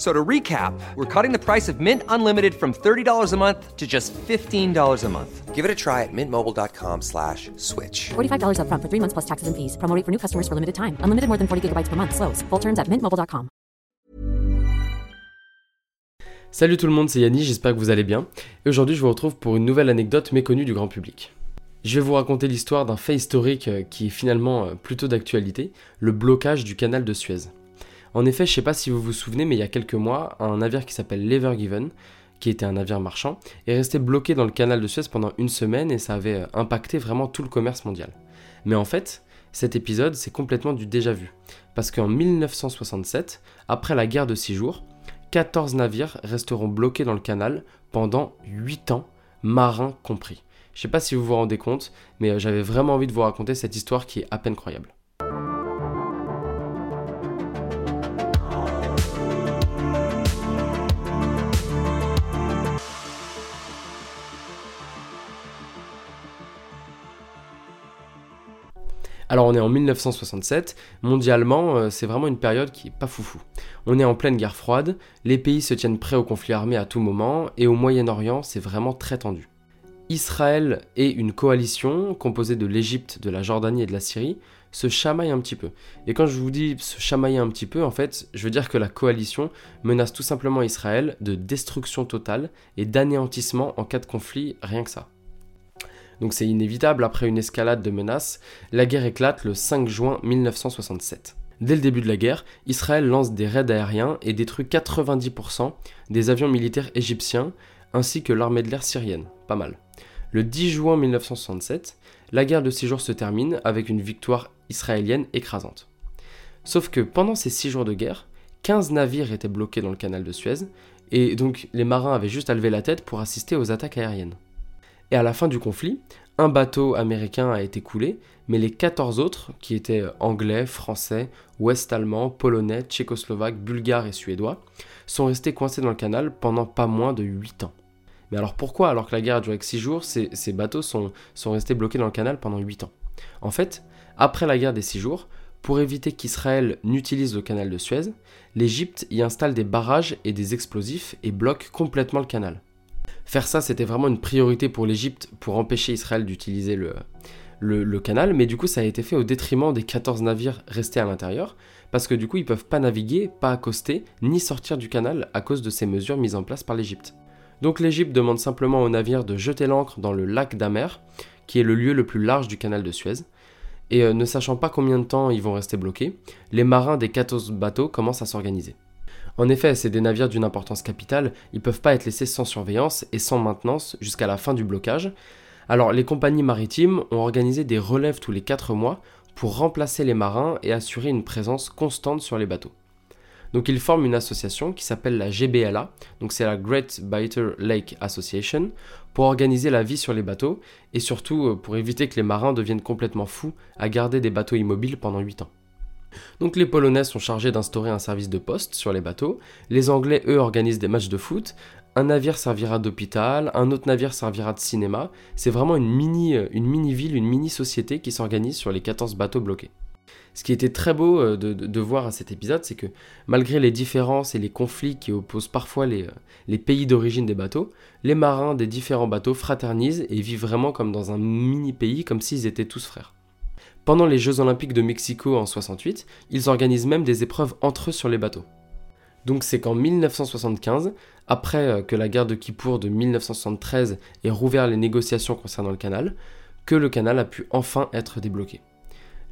So to recap, we're cutting the price of Mint Unlimited from $30 a month to just $15 a month. Give it a try at mintmobile.com slash switch. $45 up front for three months plus taxes and fees. Promo rate for new customers for limited time. Unlimited more than 40 gigabytes per month. Slows. Full terms at mintmobile.com. Salut tout le monde, c'est Yanni, j'espère que vous allez bien. Et aujourd'hui, je vous retrouve pour une nouvelle anecdote méconnue du grand public. Je vais vous raconter l'histoire d'un fait historique euh, qui est finalement euh, plutôt d'actualité, le blocage du canal de Suez. En effet, je ne sais pas si vous vous souvenez, mais il y a quelques mois, un navire qui s'appelle l'Ever Given, qui était un navire marchand, est resté bloqué dans le canal de Suez pendant une semaine et ça avait euh, impacté vraiment tout le commerce mondial. Mais en fait, cet épisode, c'est complètement du déjà vu. Parce qu'en 1967, après la guerre de 6 jours, 14 navires resteront bloqués dans le canal pendant 8 ans, marins compris. Je sais pas si vous vous rendez compte, mais euh, j'avais vraiment envie de vous raconter cette histoire qui est à peine croyable. Alors on est en 1967, mondialement euh, c'est vraiment une période qui est pas foufou. On est en pleine guerre froide, les pays se tiennent prêts au conflit armé à tout moment, et au Moyen-Orient c'est vraiment très tendu. Israël et une coalition composée de l'Égypte, de la Jordanie et de la Syrie se chamaillent un petit peu. Et quand je vous dis se chamailler un petit peu, en fait, je veux dire que la coalition menace tout simplement Israël de destruction totale et d'anéantissement en cas de conflit, rien que ça. Donc c'est inévitable, après une escalade de menaces, la guerre éclate le 5 juin 1967. Dès le début de la guerre, Israël lance des raids aériens et détruit 90% des avions militaires égyptiens ainsi que l'armée de l'air syrienne. Pas mal. Le 10 juin 1967, la guerre de 6 jours se termine avec une victoire israélienne écrasante. Sauf que pendant ces 6 jours de guerre, 15 navires étaient bloqués dans le canal de Suez, et donc les marins avaient juste à lever la tête pour assister aux attaques aériennes. Et à la fin du conflit, un bateau américain a été coulé, mais les 14 autres, qui étaient anglais, français, ouest-allemands, polonais, tchécoslovaques, bulgares et suédois, sont restés coincés dans le canal pendant pas moins de 8 ans. Mais alors pourquoi, alors que la guerre a duré que 6 jours, ces, bateaux sont, sont restés bloqués dans le canal pendant 8 ans? En fait, après la guerre des 6 jours, pour éviter qu'Israël n'utilise le canal de Suez, l'Égypte y installe des barrages et des explosifs et bloque complètement le canal. Faire ça, c'était vraiment une priorité pour l'Égypte pour empêcher Israël d'utiliser le, canal, mais du coup, ça a été fait au détriment des 14 navires restés à l'intérieur, parce que du coup, ils peuvent pas naviguer, pas accoster, ni sortir du canal à cause de ces mesures mises en place par l'Égypte. Donc l'Égypte demande simplement aux navires de jeter l'ancre dans le lac d'Amer, qui est le lieu le plus large du canal de Suez. Et euh, ne sachant pas combien de temps ils vont rester bloqués, les marins des 14 bateaux commencent à s'organiser. En effet, c'est des navires d'une importance capitale, ils peuvent pas être laissés sans surveillance et sans maintenance jusqu'à la fin du blocage. Alors les compagnies maritimes ont organisé des relèves tous les 4 mois pour remplacer les marins et assurer une présence constante sur les bateaux. Donc ils forment une association qui s'appelle la GBLA, donc c'est la Great Bitter Lake Association, pour organiser la vie sur les bateaux et surtout euh, pour éviter que les marins deviennent complètement fous à garder des bateaux immobiles pendant 8 ans. Donc les Polonais sont chargés d'instaurer un service de poste sur les bateaux, les Anglais eux organisent des matchs de foot, un navire servira d'hôpital, un autre navire servira de cinéma, c'est vraiment une mini, euh, une mini ville, une mini société qui s'organise sur les 14 bateaux bloqués. Ce qui était très beau euh, de, voir à cet épisode, c'est que malgré les différences et les conflits qui opposent parfois les, euh, les pays d'origine des bateaux, les marins des différents bateaux fraternisent et vivent vraiment comme dans un mini pays, comme s'ils étaient tous frères. Pendant les Jeux Olympiques de Mexico en 68, ils organisent même des épreuves entre eux sur les bateaux. Donc c'est qu'en 1975, après euh, que la guerre de Kippour de 1973 ait rouvert les négociations concernant le canal, que le canal a pu enfin être débloqué.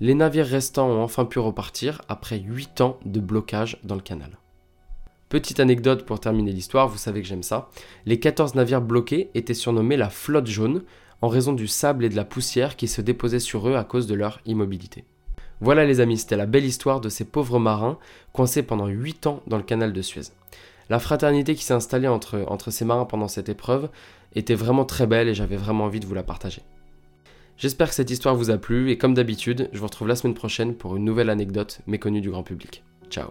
Les navires restants ont enfin pu repartir après 8 ans de blocage dans le canal. Petite anecdote pour terminer l'histoire, vous savez que j'aime ça. Les 14 navires bloqués étaient surnommés la flotte jaune en raison du sable et de la poussière qui se déposaient sur eux à cause de leur immobilité. Voilà les amis, c'était la belle histoire de ces pauvres marins coincés pendant 8 ans dans le canal de Suez. La fraternité qui s'est installée entre, ces marins pendant cette épreuve était vraiment très belle et j'avais vraiment envie de vous la partager. J'espère que cette histoire vous a plu et comme d'habitude, je vous retrouve la semaine prochaine pour une nouvelle anecdote méconnue du grand public. Ciao